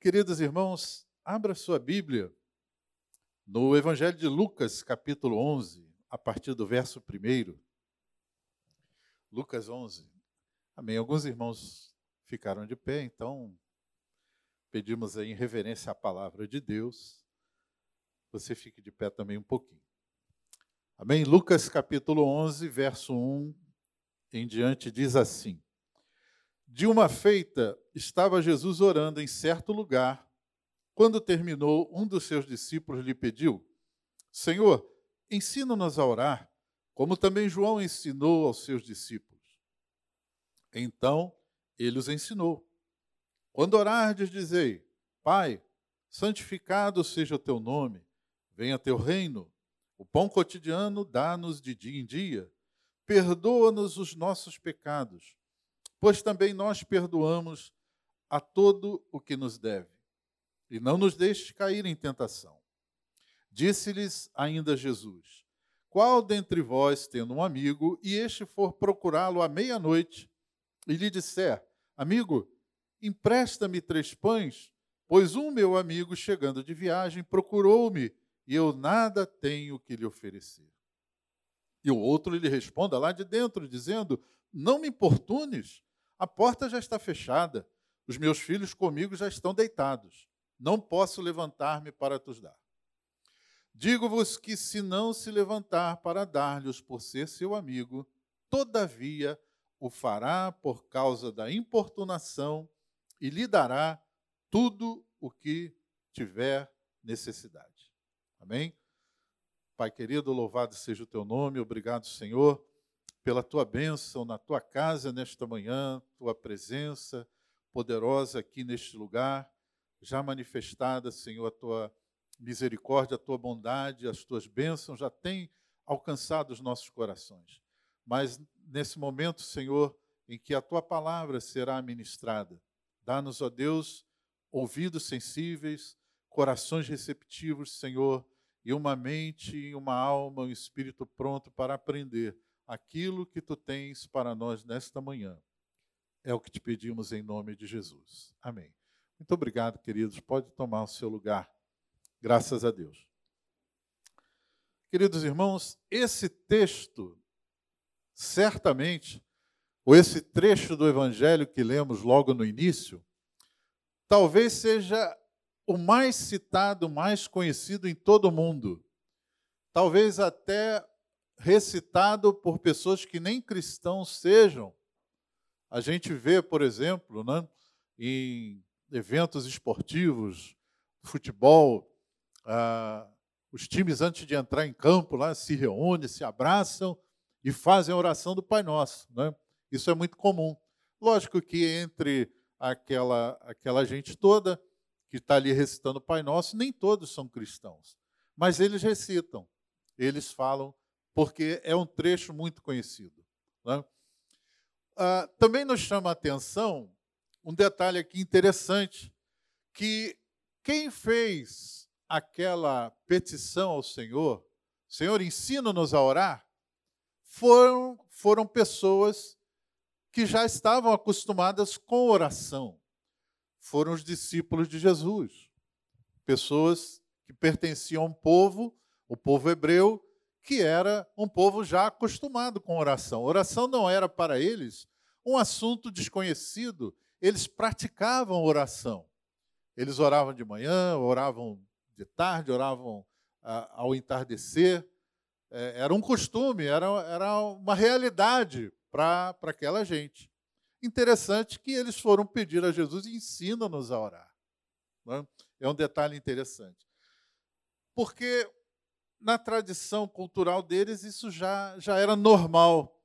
Queridos irmãos, abra sua Bíblia no Evangelho de Lucas, capítulo 11, a partir do verso 1. Lucas 11. Amém. Alguns irmãos ficaram de pé, então pedimos aí em reverência à palavra de Deus. Você fique de pé também um pouquinho. Amém. Lucas capítulo 11, verso 1 em diante diz assim: De uma feita estava Jesus orando em certo lugar. Quando terminou, um dos seus discípulos lhe pediu: Senhor, ensina-nos a orar, como também João ensinou aos seus discípulos. Então ele os ensinou. Quando orardes, dizei: Pai, santificado seja o teu nome, venha teu reino. O pão cotidiano dá-nos de dia em dia. Perdoa-nos os nossos pecados, pois também nós perdoamos a todo o que nos deve. E não nos deixes cair em tentação. Disse-lhes ainda Jesus: Qual dentre vós, tendo um amigo, e este for procurá-lo à meia-noite, e lhe disser: Amigo, empresta-me três pães, pois um meu amigo, chegando de viagem, procurou-me, e eu nada tenho que lhe oferecer. E o outro lhe responda lá de dentro, dizendo: Não me importunes, a porta já está fechada, os meus filhos comigo já estão deitados, não posso levantar-me para te dar. Digo-vos que, se não se levantar para dar-lhes por ser seu amigo, todavia o fará por causa da importunação e lhe dará tudo o que tiver necessidade. Amém? Pai querido, louvado seja o teu nome, obrigado, Senhor, pela tua bênção na tua casa nesta manhã, tua presença poderosa aqui neste lugar, já manifestada, Senhor, a tua misericórdia, a tua bondade, as tuas bênçãos já têm alcançado os nossos corações. Mas nesse momento, Senhor, em que a tua palavra será ministrada, Dá-nos, ó Deus, ouvidos sensíveis, corações receptivos, Senhor, e uma mente, uma alma, um espírito pronto para aprender aquilo que tu tens para nós nesta manhã. É o que te pedimos em nome de Jesus. Amém. Muito obrigado, queridos. Pode tomar o seu lugar. Graças a Deus. Queridos irmãos, esse texto, certamente, ou esse trecho do Evangelho que lemos logo no início, talvez seja o mais citado, mais conhecido em todo o mundo. Talvez até recitado por pessoas que nem cristãos sejam. A gente vê, por exemplo, né, em eventos esportivos, futebol, ah, os times antes de entrar em campo lá se reúnem, se abraçam e fazem a oração do Pai Nosso. Né? Isso é muito comum. Lógico que entre aquela, aquela gente toda que está ali recitando o Pai Nosso, nem todos são cristãos. Mas eles recitam, eles falam, porque é um trecho muito conhecido. Né? Ah, também nos chama a atenção um detalhe aqui interessante, que quem fez aquela petição ao Senhor, Senhor, ensina-nos a orar, foram, foram pessoas que já estavam acostumadas com oração. Foram os discípulos de Jesus, pessoas que pertenciam a um povo, o povo hebreu, que era um povo já acostumado com oração. Oração não era para eles um assunto desconhecido, eles praticavam oração. Eles oravam de manhã, oravam de tarde, oravam ah, ao entardecer. É, era um costume, era, era uma realidade para aquela gente. Interessante que eles foram pedir a Jesus, ensina-nos a orar. Né? É um detalhe interessante. Porque na tradição cultural deles isso já, já era normal.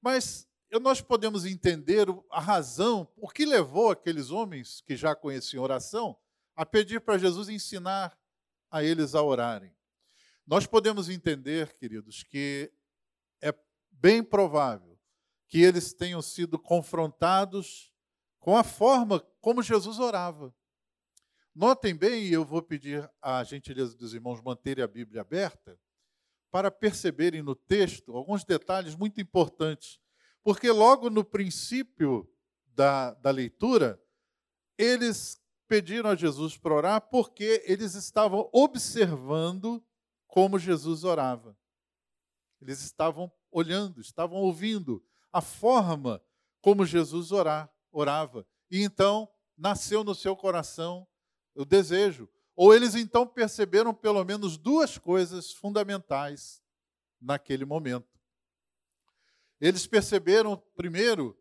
Mas nós podemos entender a razão, o que levou aqueles homens que já conheciam oração a pedir para Jesus ensinar a eles a orarem. Nós podemos entender, queridos, que é bem provável que eles tenham sido confrontados com a forma como Jesus orava. Notem bem, e eu vou pedir a gentileza dos irmãos manterem a Bíblia aberta, para perceberem no texto alguns detalhes muito importantes. Porque logo no princípio da, da leitura, eles pediram a Jesus para orar porque eles estavam observando como Jesus orava. Eles estavam olhando, estavam ouvindo a forma como Jesus orar, orava. E então nasceu no seu coração o desejo. Ou eles então perceberam pelo menos duas coisas fundamentais naquele momento. Eles perceberam, primeiro,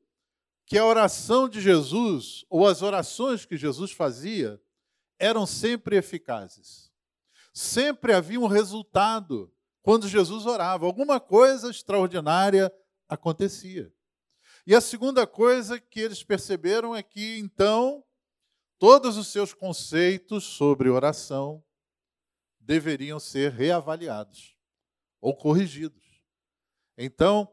que a oração de Jesus, ou as orações que Jesus fazia, eram sempre eficazes. Sempre havia um resultado quando Jesus orava, alguma coisa extraordinária acontecia. E a segunda coisa que eles perceberam é que então todos os seus conceitos sobre oração deveriam ser reavaliados ou corrigidos. Então,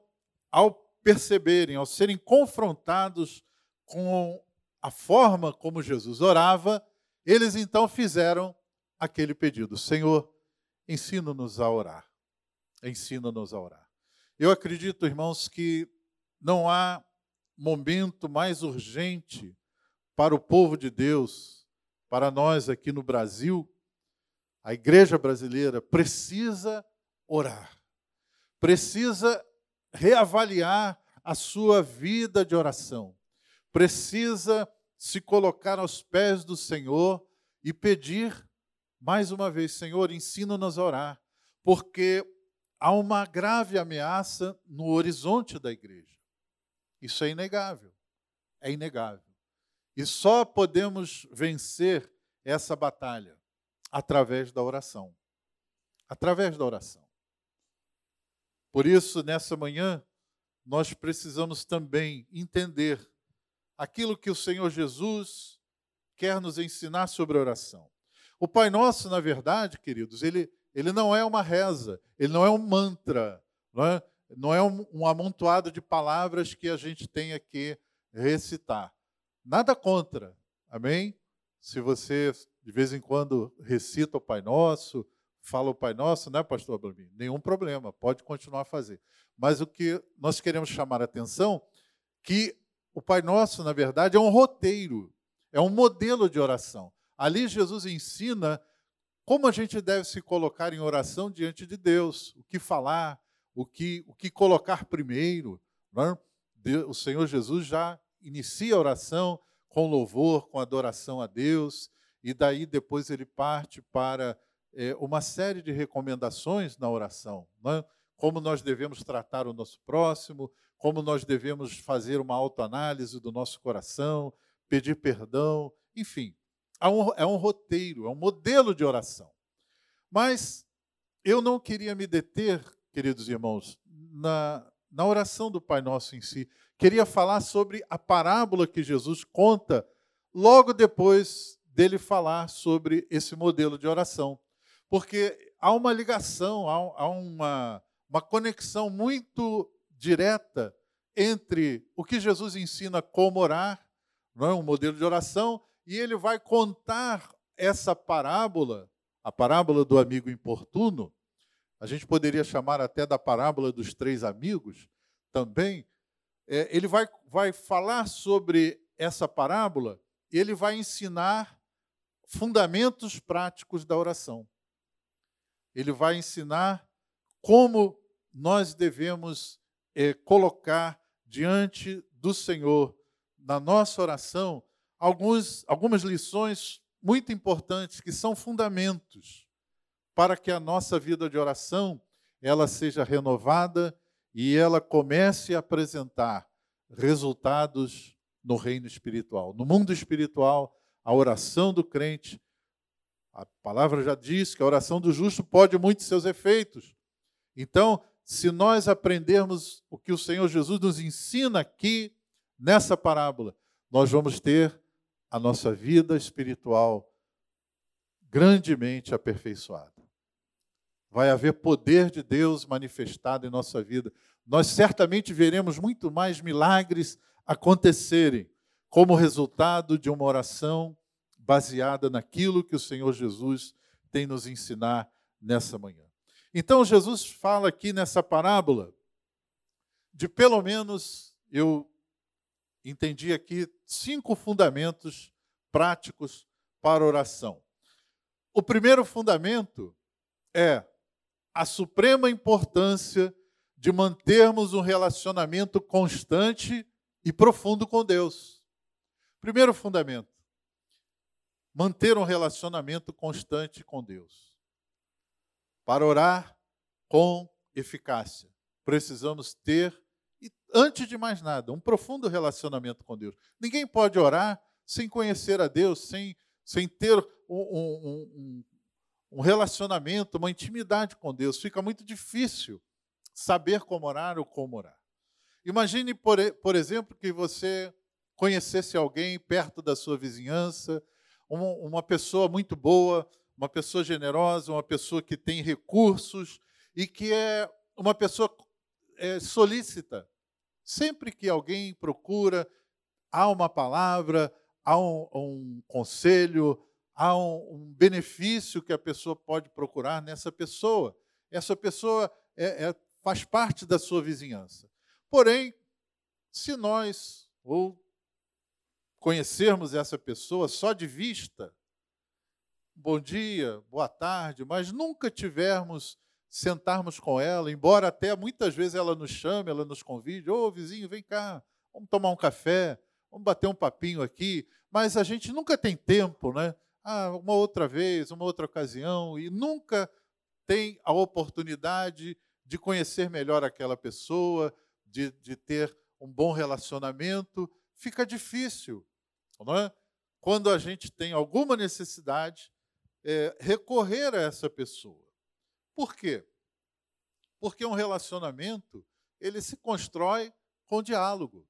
ao perceberem, ao serem confrontados com a forma como Jesus orava, eles então fizeram aquele pedido: Senhor, ensina-nos a orar. Ensina-nos a orar. Eu acredito, irmãos, que não há momento mais urgente para o povo de Deus, para nós aqui no Brasil. A igreja brasileira precisa orar, precisa reavaliar a sua vida de oração, precisa se colocar aos pés do Senhor e pedir mais uma vez: Senhor, ensina-nos a orar, porque há uma grave ameaça no horizonte da igreja. Isso é inegável. É inegável. E só podemos vencer essa batalha através da oração. Através da oração. Por isso, nessa manhã, nós precisamos também entender aquilo que o Senhor Jesus quer nos ensinar sobre oração. O Pai Nosso, na verdade, queridos, ele, ele não é uma reza, ele não é um mantra, não é, não é um, um amontoado de palavras que a gente tenha que recitar. Nada contra, amém? Se você de vez em quando recita o Pai Nosso, fala o Pai Nosso, né, pastor Ablamin? Nenhum problema, pode continuar a fazer. Mas o que nós queremos chamar a atenção que o Pai Nosso, na verdade, é um roteiro, é um modelo de oração. Ali Jesus ensina como a gente deve se colocar em oração diante de Deus, o que falar, o que, o que colocar primeiro. Né? O Senhor Jesus já inicia a oração com louvor, com adoração a Deus, e daí depois ele parte para é, uma série de recomendações na oração. Né? Como nós devemos tratar o nosso próximo, como nós devemos fazer uma autoanálise do nosso coração, pedir perdão, enfim. É um, é um roteiro, é um modelo de oração. Mas eu não queria me deter queridos irmãos, na, na oração do Pai Nosso em si. Queria falar sobre a parábola que Jesus conta logo depois dele falar sobre esse modelo de oração. Porque há uma ligação, há, uma, uma conexão muito direta entre o que Jesus ensina como orar, não é um modelo de oração, e ele vai contar essa parábola, a parábola do amigo importuno, a gente poderia chamar até da parábola dos três amigos também. É, ele vai, vai falar sobre essa parábola e ele vai ensinar fundamentos práticos da oração. Ele vai ensinar como nós devemos é, colocar diante do Senhor, na nossa oração, alguns, algumas lições muito importantes que são fundamentos para que a nossa vida de oração ela seja renovada e ela comece a apresentar resultados no reino espiritual. No mundo espiritual, a oração do crente, a palavra já diz que a oração do justo pode muitos seus efeitos. Então, se nós aprendermos o que o Senhor Jesus nos ensina aqui nessa parábola, nós vamos ter a nossa vida espiritual grandemente aperfeiçoada vai haver poder de Deus manifestado em nossa vida. Nós certamente veremos muito mais milagres acontecerem como resultado de uma oração baseada naquilo que o Senhor Jesus tem nos ensinar nessa manhã. Então, Jesus fala aqui nessa parábola de pelo menos, eu entendi aqui, cinco fundamentos práticos para oração. O primeiro fundamento é a suprema importância de mantermos um relacionamento constante e profundo com Deus. Primeiro fundamento: manter um relacionamento constante com Deus. Para orar com eficácia, precisamos ter, antes de mais nada, um profundo relacionamento com Deus. Ninguém pode orar sem conhecer a Deus, sem, sem ter um, um, um, um relacionamento, uma intimidade com Deus. Fica muito difícil saber como orar ou como orar. Imagine, por, por exemplo, que você conhecesse alguém perto da sua vizinhança, uma, uma pessoa muito boa, uma pessoa generosa, uma pessoa que tem recursos e que é uma pessoa é, solícita. Sempre que alguém procura, há uma palavra, há um, um conselho, há um, benefício que a pessoa pode procurar nessa pessoa. Essa pessoa é, é, faz parte da sua vizinhança. Porém, se nós ou conhecermos essa pessoa só de vista, bom dia, boa tarde, mas nunca tivermos sentarmos com ela, embora até muitas vezes ela nos chame, ela nos convide, ô oh, vizinho, vem cá, vamos tomar um café, vamos bater um papinho aqui, mas a gente nunca tem tempo, né? Ah, uma outra vez, uma outra ocasião, e nunca tem a oportunidade de conhecer melhor aquela pessoa, de, de ter um bom relacionamento, fica difícil não é? quando a gente tem alguma necessidade, é, recorrer a essa pessoa. Por quê? Porque um relacionamento ele se constrói com diálogo,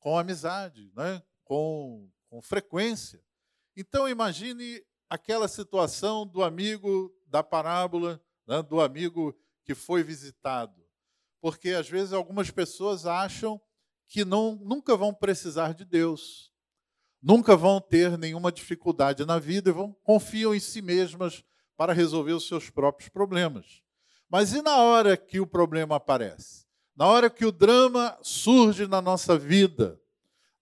com amizade, né? com, com frequência. Então imagine aquela situação do amigo da parábola, né? do amigo que foi visitado. Porque às vezes algumas pessoas acham que não, nunca vão precisar de Deus nunca vão ter nenhuma dificuldade na vida e vão, confiam em si mesmas para resolver os seus próprios problemas. Mas e na hora que o problema aparece? Na hora que o drama surge na nossa vida?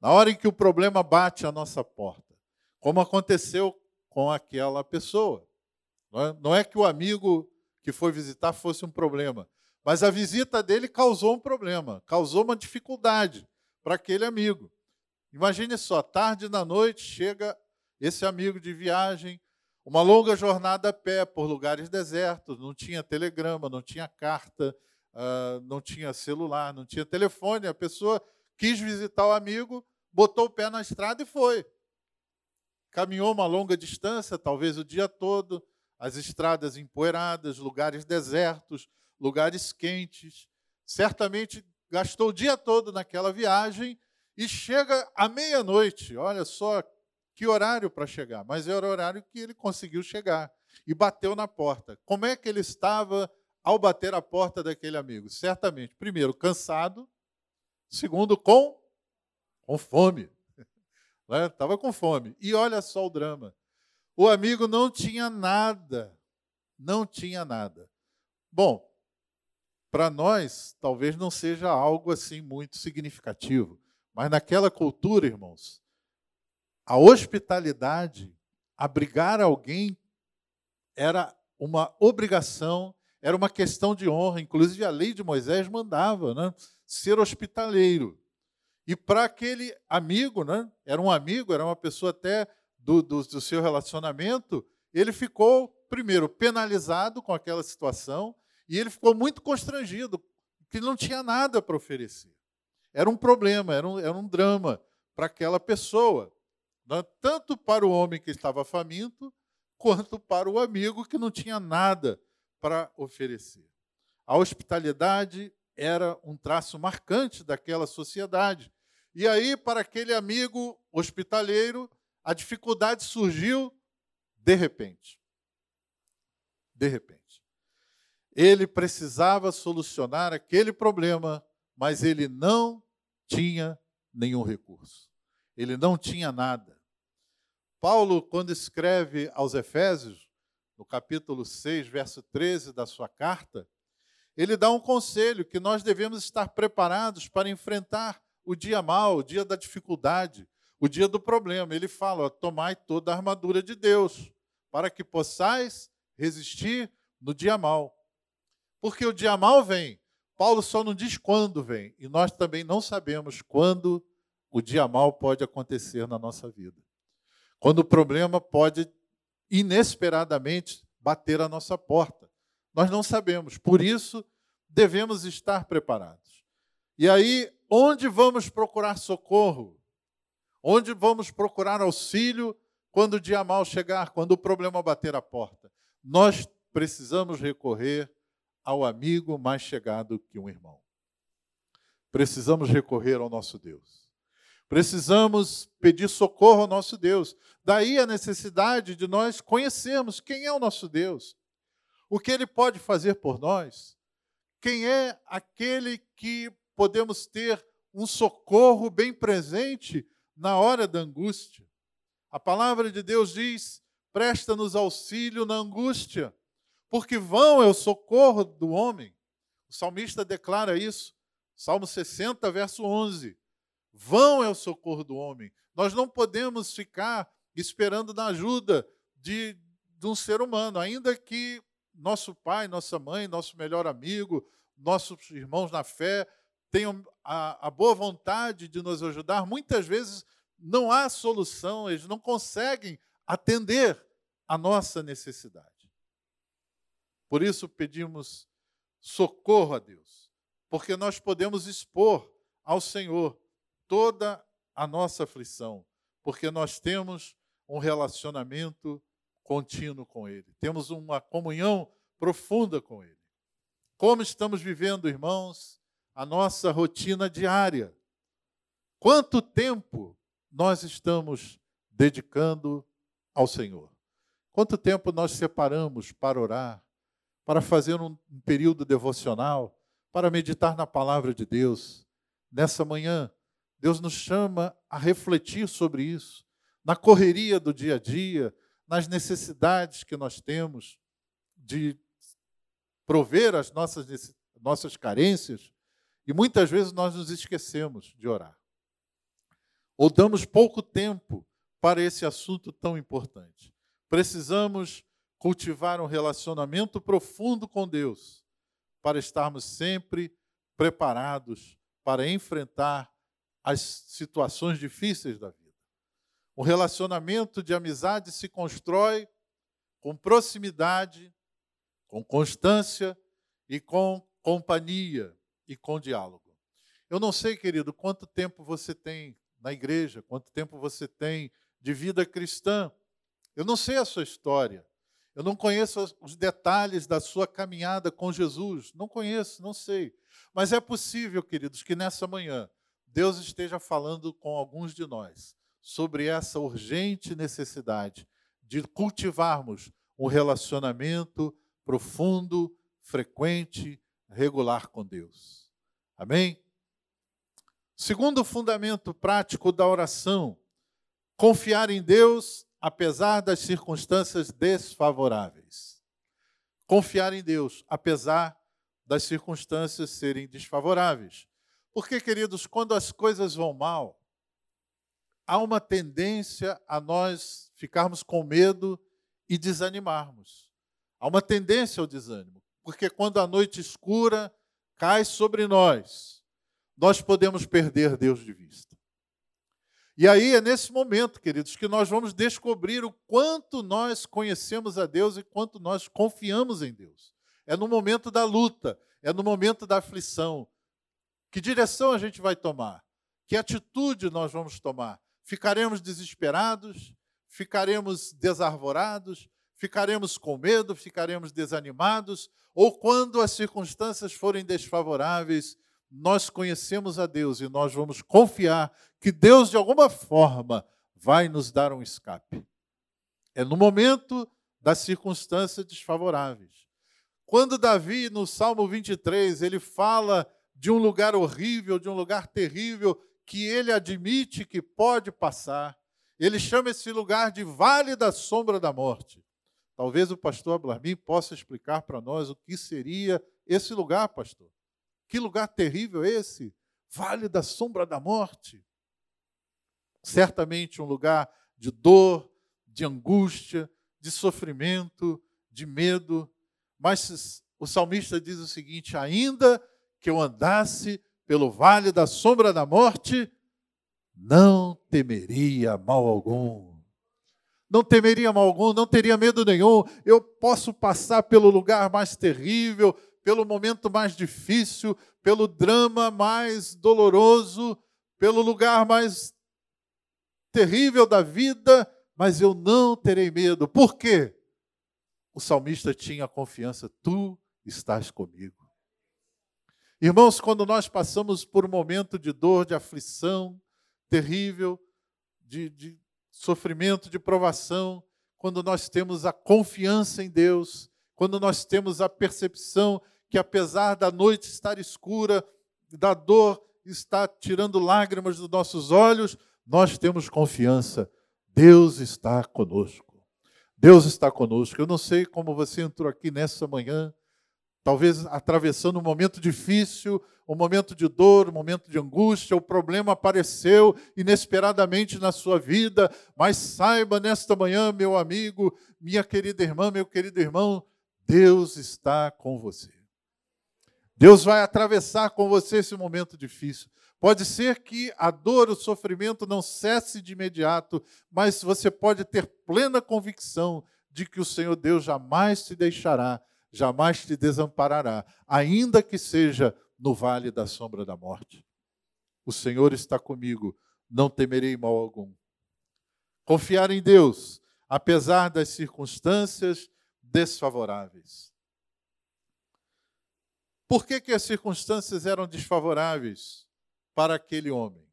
Na hora em que o problema bate à nossa porta? Como aconteceu com aquela pessoa. Não é, não é que o amigo que foi visitar fosse um problema, mas a visita dele causou um problema, causou uma dificuldade para aquele amigo. Imagine só, tarde da noite chega esse amigo de viagem, uma longa jornada a pé por lugares desertos, não tinha telegrama, não tinha carta, uh, não tinha celular, não tinha telefone. A pessoa quis visitar o amigo, botou o pé na estrada e foi. Caminhou uma longa distância, talvez o dia todo, as estradas empoeiradas, lugares desertos, lugares quentes. Certamente gastou o dia todo naquela viagem e chega à meia-noite. Olha só que horário para chegar, mas era o horário que ele conseguiu chegar e bateu na porta. Como é que ele estava ao bater a porta daquele amigo? Certamente, primeiro, cansado, segundo, com, com fome. Estava né? com fome. E olha só o drama. O amigo não tinha nada, não tinha nada. Bom, para nós, talvez não seja algo assim muito significativo. Mas naquela cultura, irmãos, a hospitalidade, abrigar alguém, era uma obrigação, era uma questão de honra. Inclusive, a lei de Moisés mandava né, ser hospitaleiro. E para aquele amigo, né, era um amigo, era uma pessoa até do, do, do seu relacionamento, ele ficou, primeiro, penalizado com aquela situação, e ele ficou muito constrangido, porque não tinha nada para oferecer era um problema, era um, era um drama para aquela pessoa, né? tanto para o homem que estava faminto, quanto para o amigo que não tinha nada para oferecer. A hospitalidade era um traço marcante daquela sociedade. E aí, para aquele amigo hospitaleiro, a dificuldade surgiu de repente. De repente. Ele precisava solucionar aquele problema, mas ele não tinha nenhum recurso. Ele não tinha nada. Paulo, quando escreve aos Efésios, no capítulo 6, verso 13 da sua carta, ele dá um conselho que nós devemos estar preparados para enfrentar o dia mau, o dia da dificuldade, o dia do problema. Ele fala: ó, tomai toda a armadura de Deus, para que possais resistir no dia mal. Porque o dia mal vem. Paulo só não diz quando vem, e nós também não sabemos quando o dia mal pode acontecer na nossa vida. Quando o problema pode inesperadamente bater a nossa porta. Nós não sabemos, por isso devemos estar preparados. E aí, onde vamos procurar socorro? Onde vamos procurar auxílio quando o dia mal chegar, quando o problema bater a porta? Nós precisamos recorrer ao amigo mais chegado que um irmão. Precisamos recorrer ao nosso Deus. Precisamos pedir socorro ao nosso Deus. Daí a necessidade de nós conhecermos quem é o nosso Deus, o que ele pode fazer por nós, quem é aquele que podemos ter um socorro bem presente na hora da angústia. A palavra de Deus diz: presta-nos auxílio na angústia, porque vão é o socorro do homem. O salmista declara isso, Salmo 60, verso 11. Vão é o socorro do homem. Nós não podemos ficar esperando na ajuda de, de um ser humano, ainda que nosso pai, nossa mãe, nosso melhor amigo, nossos irmãos na fé tenham a, a boa vontade de nos ajudar, muitas vezes não há solução, eles não conseguem atender a nossa necessidade. Por isso pedimos socorro a Deus, porque nós podemos expor ao Senhor toda a nossa aflição, porque nós temos um relacionamento contínuo com Ele, temos uma comunhão profunda com Ele. Como estamos vivendo, irmãos, a nossa rotina diária? Quanto tempo nós estamos dedicando ao Senhor? Quanto tempo nós separamos para orar, para fazer um, período devocional, para meditar na palavra de Deus? Nessa manhã, Deus nos chama a refletir sobre isso, na correria do dia a dia, nas necessidades que nós temos de prover as nossas, nossas carências, e muitas vezes nós nos esquecemos de orar. Ou damos pouco tempo para esse assunto tão importante. Precisamos cultivar um relacionamento profundo com Deus para estarmos sempre preparados para enfrentar as situações difíceis da vida. O relacionamento de amizade se constrói com proximidade, com constância e com companhia e com diálogo. Eu não sei, querido, quanto tempo você tem na igreja, quanto tempo você tem de vida cristã. Eu não sei a sua história. Eu não conheço os detalhes da sua caminhada com Jesus. Não conheço, não sei. Mas é possível, queridos, que nessa manhã Deus esteja falando com alguns de nós sobre essa urgente necessidade de cultivarmos um relacionamento profundo, frequente, regular com Deus. Amém? Segundo fundamento prático da oração, confiar em Deus apesar das circunstâncias desfavoráveis. Confiar em Deus apesar das circunstâncias serem desfavoráveis. Porque, queridos, quando as coisas vão mal, há uma tendência a nós ficarmos com medo e desanimarmos. Há uma tendência ao desânimo, porque quando a noite escura cai sobre nós, nós podemos perder Deus de vista. E aí é nesse momento, queridos, que nós vamos descobrir o quanto nós conhecemos a Deus e quanto nós confiamos em Deus. É no momento da luta, é no momento da aflição, que direção a gente vai tomar? Que atitude nós vamos tomar? Ficaremos desesperados? Ficaremos desarvorados? Ficaremos com medo? Ficaremos desanimados? Ou quando as circunstâncias forem desfavoráveis, nós conhecemos a Deus e nós vamos confiar que Deus, de alguma forma, vai nos dar um escape. É no momento das circunstâncias desfavoráveis. Quando Davi, no Salmo 23, ele fala de um lugar horrível, de um lugar terrível, que ele admite que pode passar. Ele chama esse lugar de Vale da Sombra da Morte. Talvez o pastor Ablarmin possa explicar para nós o que seria esse lugar, pastor. Que lugar terrível é esse? Vale da Sombra da Morte. certamente um lugar de dor, de angústia, de sofrimento, de medo. Mas o salmista diz o seguinte: ainda que eu andasse pelo vale da sombra da morte, não temeria mal algum. Não temeria mal algum, não teria medo nenhum. Eu posso passar pelo lugar mais terrível, pelo momento mais difícil, pelo drama mais doloroso, pelo lugar mais terrível da vida, mas eu não terei medo. Por quê? O salmista tinha confiança: tu estás comigo. Irmãos, quando nós passamos por um momento de dor, de aflição terrível, de, de sofrimento, de provação, quando nós temos a confiança em Deus, quando nós temos a percepção que, apesar da noite estar escura, da dor estar tirando lágrimas dos nossos olhos, nós temos confiança. Deus está conosco. Deus está conosco. Eu não sei como você entrou aqui nessa manhã, talvez atravessando um momento difícil, um momento de dor, um momento de angústia, o problema apareceu inesperadamente na sua vida, mas saiba nesta manhã, meu amigo, minha querida irmã, meu querido irmão, Deus está com você. Deus vai atravessar com você esse momento difícil. Pode ser que a dor, o sofrimento não cesse de imediato, mas você pode ter plena convicção de que o Senhor Deus jamais te deixará, jamais te desamparará, ainda que seja no vale da sombra da morte. O Senhor está comigo, não temerei mal algum. Confiar em Deus, apesar das circunstâncias desfavoráveis. Por que, que as circunstâncias eram desfavoráveis para aquele homem?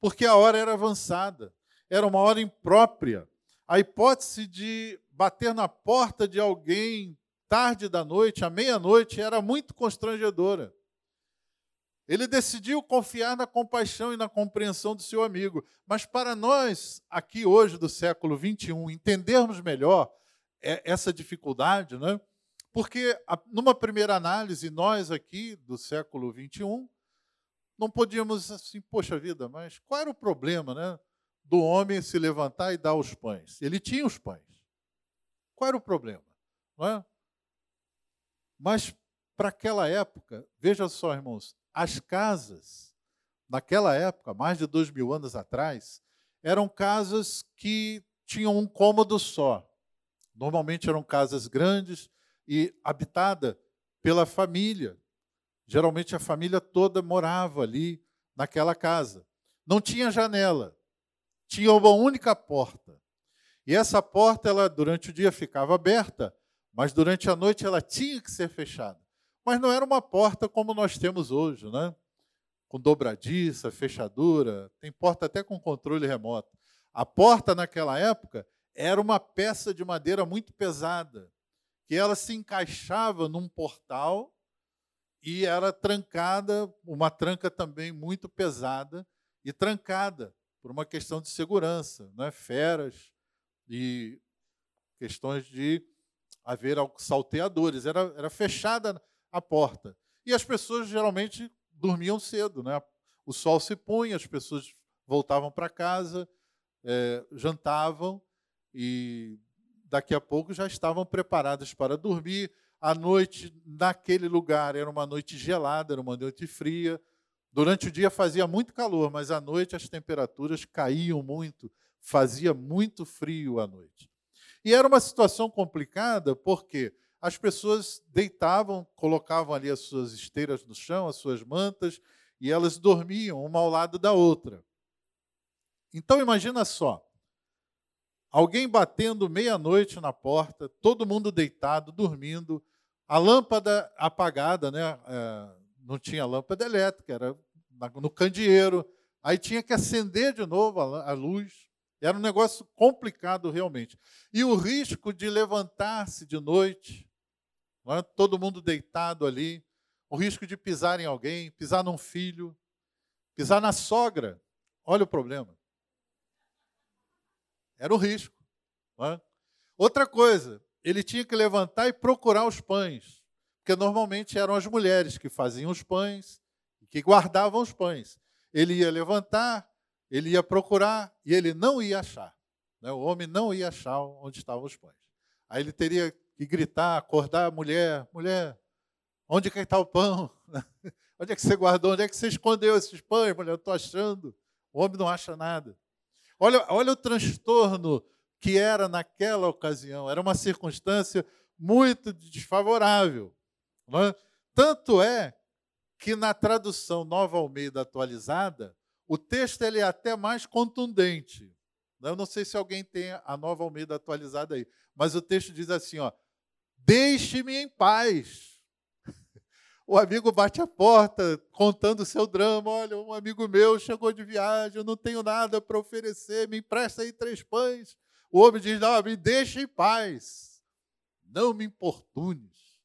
Porque a hora era avançada, era uma hora imprópria. A hipótese de bater na porta de alguém tarde da noite, à meia-noite, era muito constrangedora. Ele decidiu confiar na compaixão e na compreensão do seu amigo. Mas para nós, aqui hoje do século 21, entendermos melhor é, essa dificuldade, né? Porque, numa primeira análise, nós aqui do século XXI, não podíamos assim, poxa vida, mas qual era o problema né, do homem se levantar e dar os pães? Ele tinha os pães. Qual era o problema? Não é? Mas, para aquela época, veja só, irmãos, as casas, naquela época, mais de dois mil anos atrás, eram casas que tinham um cômodo só. Normalmente eram casas grandes, e habitada pela família. Geralmente a família toda morava ali naquela casa. Não tinha janela, tinha uma única porta. E essa porta, ela durante o dia ficava aberta, mas durante a noite ela tinha que ser fechada. Mas não era uma porta como nós temos hoje, né? Com dobradiça, fechadura, tem porta até com controle remoto. A porta naquela época era uma peça de madeira muito pesada, que ela se encaixava num portal e era trancada, uma tranca também muito pesada e trancada por uma questão de segurança, né? feras e questões de haver salteadores. Era, era fechada a porta. E as pessoas geralmente dormiam cedo. Né? O sol se punha, as pessoas voltavam para casa, é, jantavam e daqui a pouco já estavam preparadas para dormir. A noite naquele lugar era uma noite gelada, era uma noite fria. Durante o dia fazia muito calor, mas à noite as temperaturas caíam muito, fazia muito frio à noite. E era uma situação complicada porque as pessoas deitavam, colocavam ali as suas esteiras no chão, as suas mantas, e elas dormiam uma ao lado da outra. Então imagina só, Alguém batendo meia-noite na porta, todo mundo deitado, dormindo, a lâmpada apagada, né? É, não tinha lâmpada elétrica, era no candeeiro. Aí tinha que acender de novo a luz. Era um negócio complicado realmente. E o risco de levantar-se de noite, é? todo mundo deitado ali, o risco de pisar em alguém, pisar num filho, pisar na sogra. Olha o problema. Era o risco. É? Outra coisa, ele tinha que levantar e procurar os pães, porque normalmente eram as mulheres que faziam os pães que guardavam os pães. Ele ia levantar, ele ia procurar e ele não ia achar. Né? O homem não ia achar onde estavam os pães. Aí ele teria que gritar, acordar a mulher: mulher, onde é que está o pão? Onde é que você guardou? Onde é que você escondeu esses pães? Mulher, eu estou achando. O homem não acha nada. Olha, olha o transtorno que era naquela ocasião. Era uma circunstância muito desfavorável. É? Tanto é que na tradução Nova Almeida atualizada, o texto ele é até mais contundente. Eu não sei se alguém tem a Nova Almeida atualizada aí, mas o texto diz assim, ó: Deixe-me em paz. O amigo bate a porta contando o seu drama. Olha, um amigo meu chegou de viagem, eu não tenho nada para oferecer, me empresta aí três pães. O homem diz: Não, me deixe em paz. Não me importunes.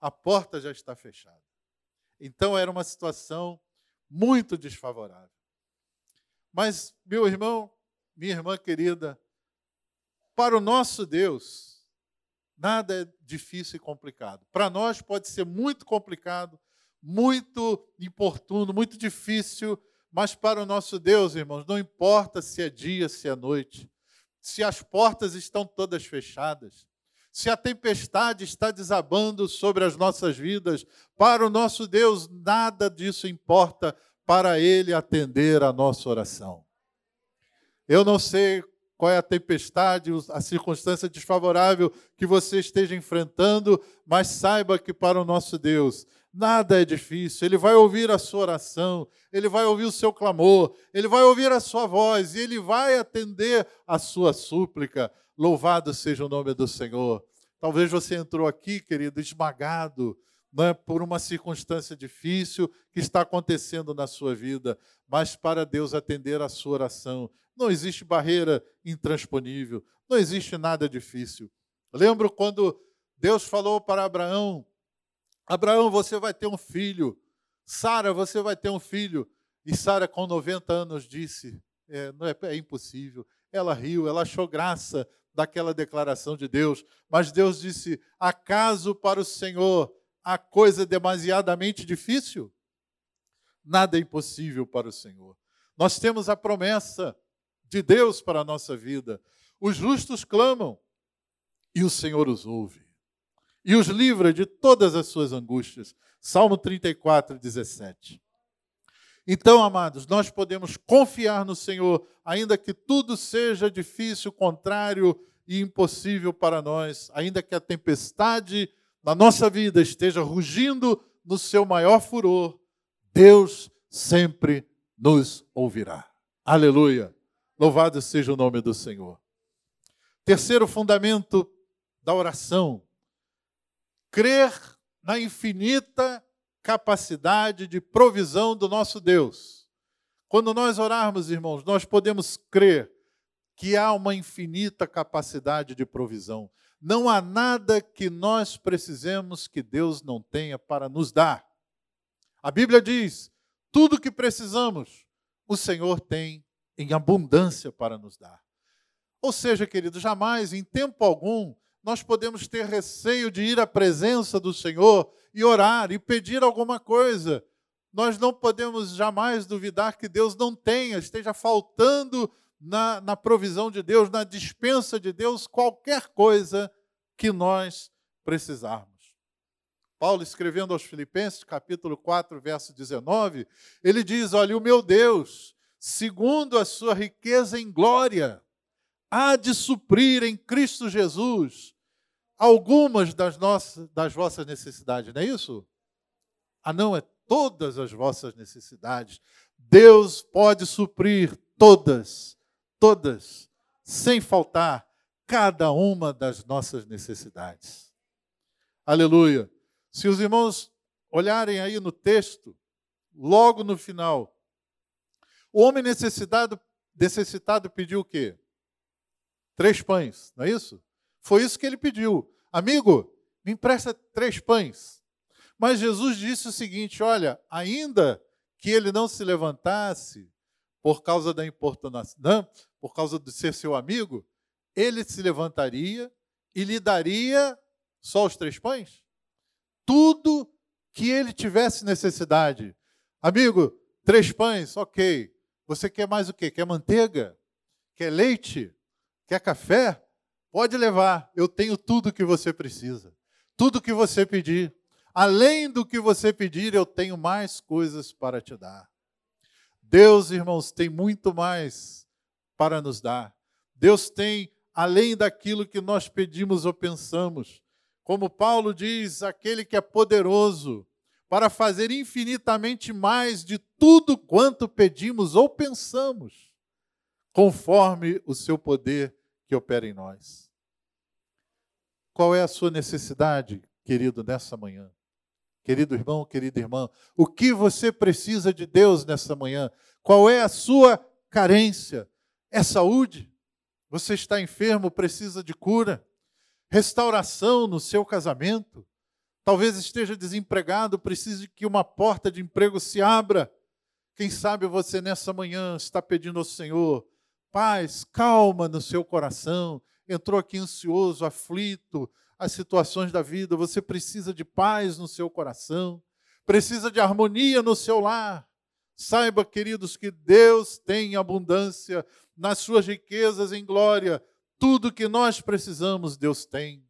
A porta já está fechada. Então era uma situação muito desfavorável. Mas, meu irmão, minha irmã querida, para o nosso Deus, nada é difícil e complicado. Para nós pode ser muito complicado, muito importuno, muito difícil, mas para o nosso Deus, irmãos, não importa se é dia, se é noite, se as portas estão todas fechadas, se a tempestade está desabando sobre as nossas vidas, para o nosso Deus nada disso importa para Ele atender a nossa oração. Eu não sei qual é a tempestade, a circunstância desfavorável que você esteja enfrentando, mas saiba que para o nosso Deus nada é difícil. Ele vai ouvir a sua oração, ele vai ouvir o seu clamor, ele vai ouvir a sua voz e ele vai atender a sua súplica. Louvado seja o nome do Senhor. Talvez você entrou aqui, querido, esmagado né, por uma circunstância difícil que está acontecendo na sua vida, mas para Deus atender a sua oração, não existe barreira intransponível, não existe nada difícil. lembro quando Deus falou para Abraão: Abraão, você vai ter um filho. Sara, você vai ter um filho. E Sara, com 90 anos, disse: é, não é, é impossível. Ela riu, ela achou graça daquela declaração de Deus. Mas Deus disse: acaso para o Senhor a coisa demasiadamente difícil? Nada é impossível para o Senhor. Nós temos a promessa de Deus para a nossa vida. Os justos clamam e o Senhor os ouve e os livra de todas as suas angústias. Salmo 34, 17. Então, amados, nós podemos confiar no Senhor, ainda que tudo seja difícil, contrário e impossível para nós, ainda que a tempestade na nossa vida esteja rugindo no seu maior furor, Deus sempre nos ouvirá. Aleluia. Louvado seja o nome do Senhor. Terceiro fundamento da oração: crer na infinita capacidade de provisão do nosso Deus. Quando nós orarmos, irmãos, nós podemos crer que há uma infinita capacidade de provisão. Não há nada que nós precisemos que Deus não tenha para nos dar. A Bíblia diz: tudo que precisamos, o Senhor tem em abundância para nos dar. Ou seja, querido, jamais, em tempo algum, nós podemos ter receio de ir à presença do Senhor e orar e pedir alguma coisa. Nós não podemos jamais duvidar que Deus não tenha, esteja faltando na, na provisão de Deus, na dispensa de Deus, qualquer coisa que nós precisarmos. Paulo, escrevendo aos Filipenses, capítulo 4, verso 19, ele diz: Olha, o meu Deus segundo a sua riqueza em glória, há de suprir em Cristo Jesus algumas das, nossas, das vossas necessidades, não é isso? Ah, não, é todas as vossas necessidades. Deus pode suprir todas, todas, sem faltar cada uma das nossas necessidades. Aleluia. Se os irmãos olharem aí no texto, logo no final, o homem necessitado, necessitado pediu o quê? Três pães, não é isso? Foi isso que ele pediu. Amigo, me empresta três pães. Mas Jesus disse o seguinte: olha, ainda que ele não se levantasse por causa da importunação, não, por causa de ser seu amigo, ele se levantaria e lhe daria só os três pães? Tudo que ele tivesse necessidade. Amigo, três pães, ok. Você quer mais o quê? Quer manteiga? Quer leite? Quer café? Pode levar, eu tenho tudo que você precisa. Tudo que você pedir. Além do que você pedir, eu tenho mais coisas para te dar. Deus, irmãos, tem muito mais para nos dar. Deus tem além daquilo que nós pedimos ou pensamos. Como Paulo diz, aquele que é poderoso para fazer infinitamente mais de tudo quanto pedimos ou pensamos, conforme o seu poder que opera em nós. Qual é a sua necessidade, querido, nessa manhã? Querido irmão, querida irmã, o que você precisa de Deus nessa manhã? Qual é a sua carência? É saúde? Você está enfermo, precisa de cura? Restauração no seu casamento? Talvez esteja desempregado, precise que uma porta de emprego se abra. Quem sabe você nessa manhã está pedindo ao Senhor paz, calma no seu coração. Entrou aqui ansioso, aflito, as situações da vida, você precisa de paz no seu coração, precisa de harmonia no seu lar. Saiba, queridos, que Deus tem abundância nas suas riquezas em glória. Tudo que nós precisamos, Deus tem.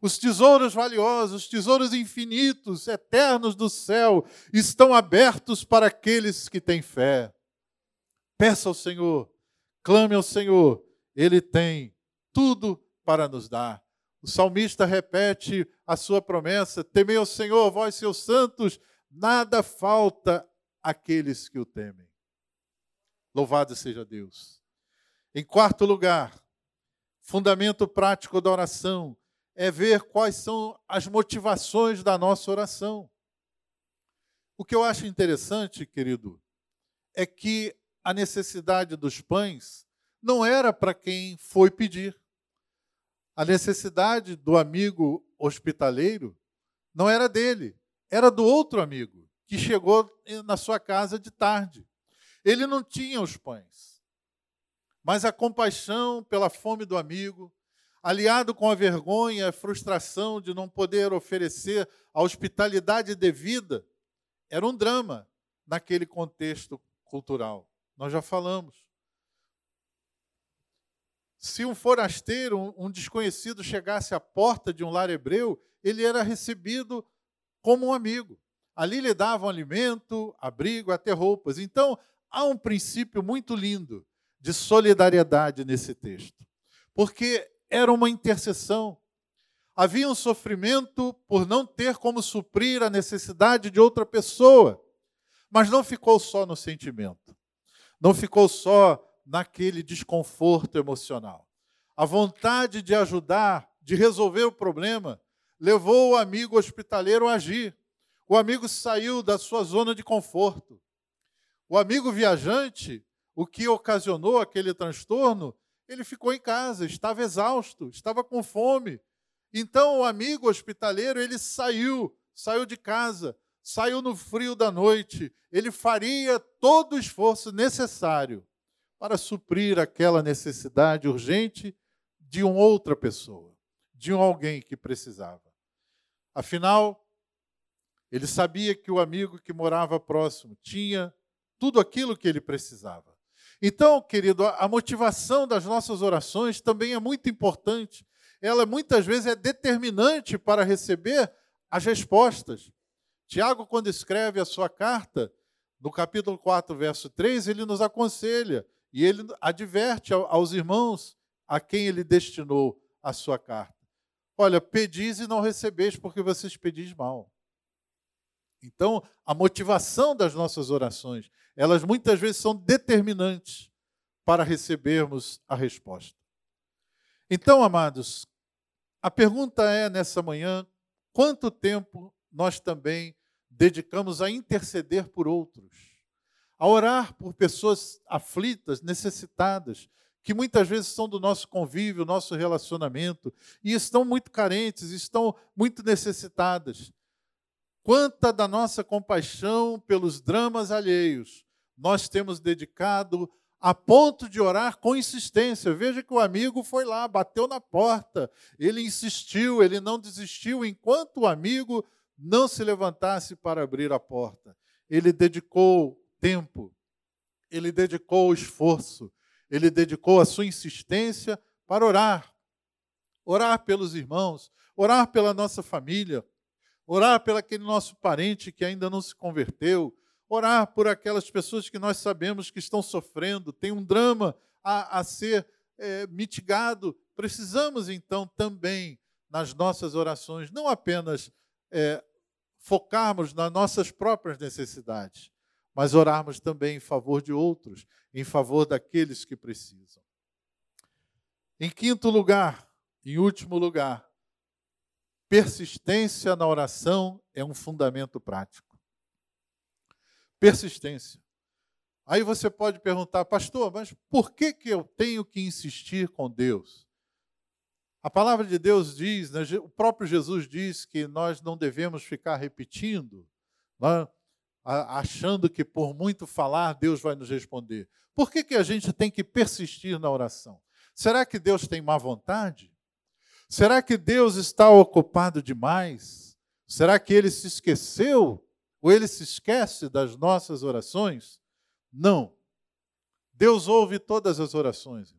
Os tesouros valiosos, os tesouros infinitos, eternos do céu, estão abertos para aqueles que têm fé. Peça ao Senhor, clame ao Senhor, Ele tem tudo para nos dar. O salmista repete a sua promessa: temei ao Senhor, vós, seus santos, nada falta àqueles que o temem. Louvado seja Deus. Em quarto lugar, fundamento prático da oração é ver quais são as motivações da nossa oração. O que eu acho interessante, querido, é que a necessidade dos pães não era para quem foi pedir. A necessidade do amigo hospitaleiro não era dele, era do outro amigo que chegou na sua casa de tarde. Ele não tinha os pães. Mas a compaixão pela fome do amigo, aliado com a vergonha a frustração de não poder oferecer a hospitalidade devida, era um drama naquele contexto cultural. Nós já falamos. Se um forasteiro, um desconhecido, chegasse à porta de um lar hebreu, ele era recebido como um amigo. Ali lhe davam alimento, abrigo, até roupas. Então, há um princípio muito lindo de solidariedade nesse texto, porque era uma intercessão. Havia um sofrimento por não ter como suprir a necessidade de outra pessoa, mas não ficou só no sentimento, não ficou só naquele desconforto emocional. A vontade de ajudar, de resolver o problema, levou o amigo hospitaleiro a agir. O amigo saiu da sua zona de conforto. O amigo viajante o que ocasionou aquele transtorno, ele ficou em casa, estava exausto, estava com fome. Então o amigo hospitaleiro, ele saiu, saiu de casa, saiu no frio da noite, ele faria todo o esforço necessário para suprir aquela necessidade urgente de uma outra pessoa, de um alguém que precisava. Afinal, ele sabia que o amigo que morava próximo tinha tudo aquilo que ele precisava. Então, querido, a motivação das nossas orações também é muito importante. Ela muitas vezes é determinante para receber as respostas. Tiago, quando escreve a sua carta, no capítulo 4, verso 3, ele nos aconselha e ele adverte aos irmãos a quem ele destinou a sua carta. Olha, pedis e não recebeis porque vocês pedis mal. Então, a motivação das nossas orações, elas muitas vezes são determinantes para recebermos a resposta. Então, amados, a pergunta é nessa manhã: quanto tempo nós também dedicamos a interceder por outros, a orar por pessoas aflitas, necessitadas, que muitas vezes são do nosso convívio, nosso relacionamento, e estão muito carentes, estão muito necessitadas. Quanta da nossa compaixão pelos dramas alheios nós temos dedicado a ponto de orar com insistência. Veja que o amigo foi lá, bateu na porta, ele insistiu, ele não desistiu enquanto o amigo não se levantasse para abrir a porta. Ele dedicou tempo, ele dedicou esforço, ele dedicou a sua insistência para orar. Orar pelos irmãos, orar pela nossa família, orar pelo aquele nosso parente que ainda não se converteu, orar por aquelas pessoas que nós sabemos que estão sofrendo, tem um drama a, a ser é, mitigado. Precisamos, então, também, nas nossas orações, não apenas é, focarmos nas nossas próprias necessidades, mas orarmos também em favor de outros, em favor daqueles que precisam. Em quinto lugar, em último lugar, persistência na oração é um fundamento prático. Persistência. Aí você pode perguntar, pastor, mas por que, que eu tenho que insistir com Deus? A palavra de Deus diz, né, o próprio Jesus diz que nós não devemos ficar repetindo, né, achando que por muito falar Deus vai nos responder. Por que, que a gente tem que persistir na oração? Será que Deus tem má vontade? Será que Deus está ocupado demais? Será que ele se esqueceu? Ou ele se esquece das nossas orações? Não. Deus ouve todas as orações.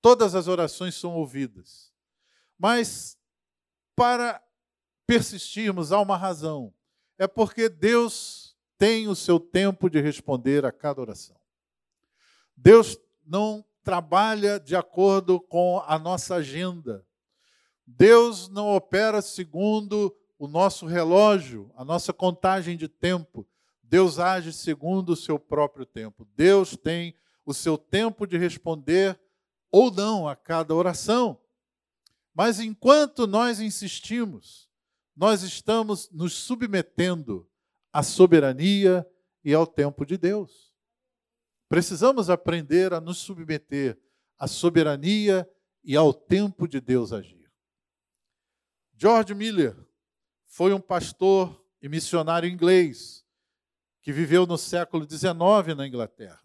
Todas as orações são ouvidas. Mas para persistirmos há uma razão. É porque Deus tem o seu tempo de responder a cada oração. Deus não trabalha de acordo com a nossa agenda. Deus não opera segundo o nosso relógio, a nossa contagem de tempo. Deus age segundo o seu próprio tempo. Deus tem o seu tempo de responder ou não a cada oração. Mas enquanto nós insistimos, nós estamos nos submetendo à soberania e ao tempo de Deus. Precisamos aprender a nos submeter à soberania e ao tempo de Deus agir. George Miller foi um pastor e missionário inglês que viveu no século XIX na Inglaterra.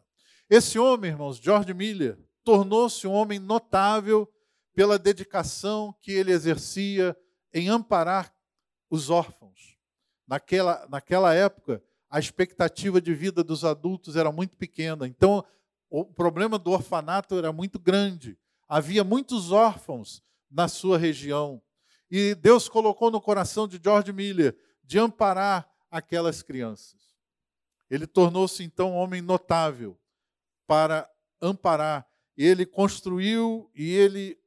Esse homem, irmãos, George Miller, tornou-se um homem notável pela dedicação que ele exercia em amparar os órfãos. Naquela, naquela época, a expectativa de vida dos adultos era muito pequena, então o problema do orfanato era muito grande. Havia muitos órfãos na sua região. E Deus colocou no coração de George Miller de amparar aquelas crianças. Ele tornou-se então um homem notável para amparar. Ele construiu e ele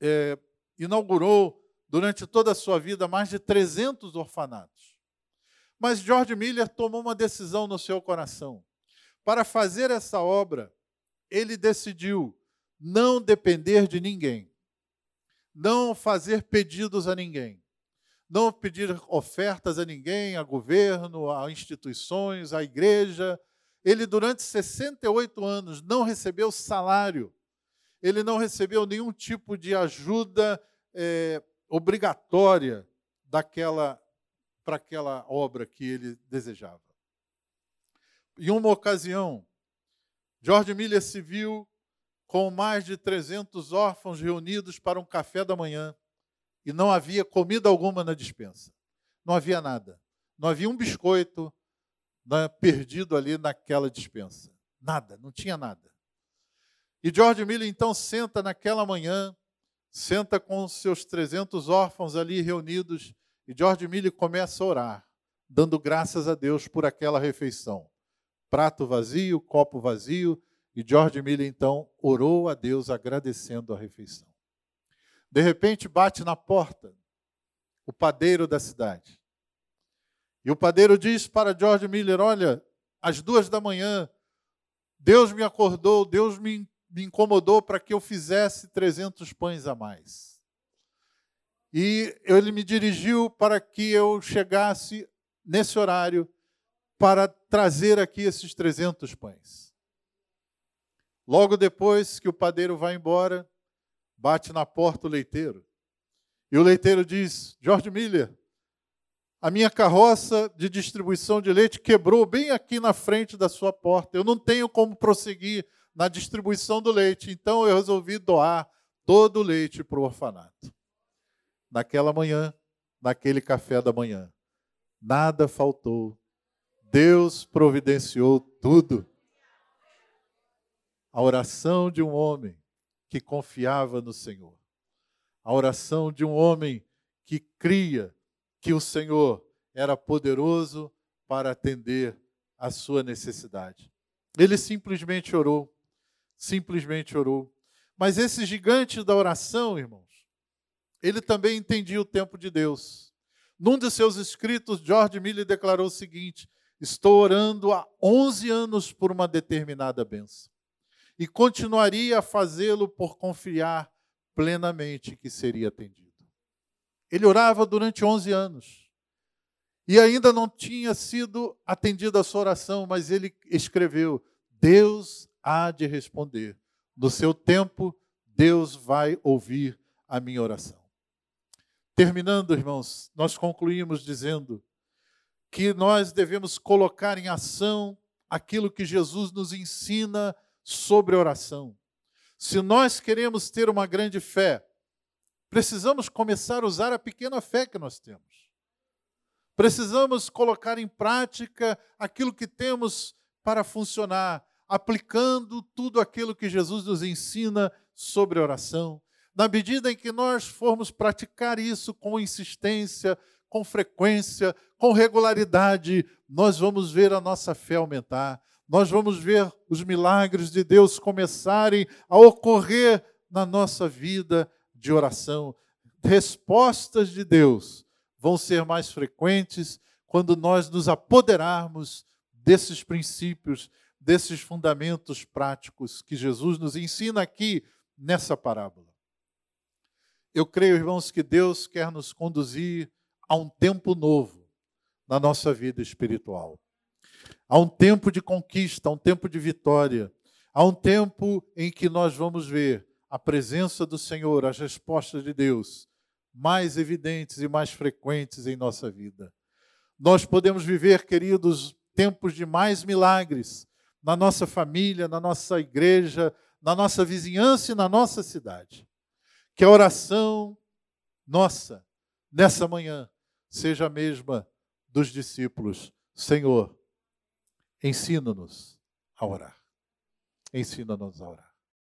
é, inaugurou durante toda a sua vida mais de 300 orfanatos. Mas George Miller tomou uma decisão no seu coração. Para fazer essa obra, ele decidiu não depender de ninguém, não fazer pedidos a ninguém, não pedir ofertas a ninguém, a governo, a instituições, à igreja. Ele, durante 68 anos, não recebeu salário, ele não recebeu nenhum tipo de ajuda é, obrigatória daquela para aquela obra que ele desejava. Em uma ocasião, George Miller se viu com mais de 300 órfãos reunidos para um café da manhã e não havia comida alguma na dispensa. Não havia nada. Não havia um biscoito né, perdido ali naquela dispensa. Nada, não tinha nada. E George Miller então senta naquela manhã, senta com seus 300 órfãos ali reunidos, e George Miller começa a orar, dando graças a Deus por aquela refeição. Prato vazio, copo vazio, e George Miller então orou a Deus agradecendo a refeição. De repente bate na porta o padeiro da cidade. E o padeiro diz para George Miller: Olha, às duas da manhã, Deus me acordou, Deus me, me incomodou para que eu fizesse 300 pães a mais. E ele me dirigiu para que eu chegasse nesse horário para trazer aqui esses 300 pães. Logo depois que o padeiro vai embora, bate na porta o leiteiro. E o leiteiro diz: George Miller, a minha carroça de distribuição de leite quebrou bem aqui na frente da sua porta. Eu não tenho como prosseguir na distribuição do leite, então eu resolvi doar todo o leite para o orfanato. Naquela manhã, naquele café da manhã, nada faltou. Deus providenciou tudo. A oração de um homem que confiava no Senhor. A oração de um homem que cria que o Senhor era poderoso para atender a sua necessidade. Ele simplesmente orou, simplesmente orou. Mas esse gigante da oração, irmãos, ele também entendia o tempo de Deus. Num de seus escritos, George Miller declarou o seguinte: Estou orando há 11 anos por uma determinada benção. E continuaria a fazê-lo por confiar plenamente que seria atendido. Ele orava durante 11 anos. E ainda não tinha sido atendida a sua oração, mas ele escreveu: Deus há de responder. No seu tempo, Deus vai ouvir a minha oração. Terminando, irmãos, nós concluímos dizendo que nós devemos colocar em ação aquilo que Jesus nos ensina sobre oração. Se nós queremos ter uma grande fé, precisamos começar a usar a pequena fé que nós temos. Precisamos colocar em prática aquilo que temos para funcionar, aplicando tudo aquilo que Jesus nos ensina sobre oração. Na medida em que nós formos praticar isso com insistência, com frequência, com regularidade, nós vamos ver a nossa fé aumentar. Nós vamos ver os milagres de Deus começarem a ocorrer na nossa vida de oração. Respostas de Deus vão ser mais frequentes quando nós nos apoderarmos desses princípios, desses fundamentos práticos que Jesus nos ensina aqui nessa parábola. Eu creio, irmãos, que Deus quer nos conduzir a um tempo novo na nossa vida espiritual. Há um tempo de conquista, há um tempo de vitória, há um tempo em que nós vamos ver a presença do Senhor, as respostas de Deus mais evidentes e mais frequentes em nossa vida. Nós podemos viver, queridos, tempos de mais milagres na nossa família, na nossa igreja, na nossa vizinhança e na nossa cidade. Que a oração nossa nessa manhã seja a mesma dos discípulos. Senhor, ensina-nos a orar. Ensina-nos a orar.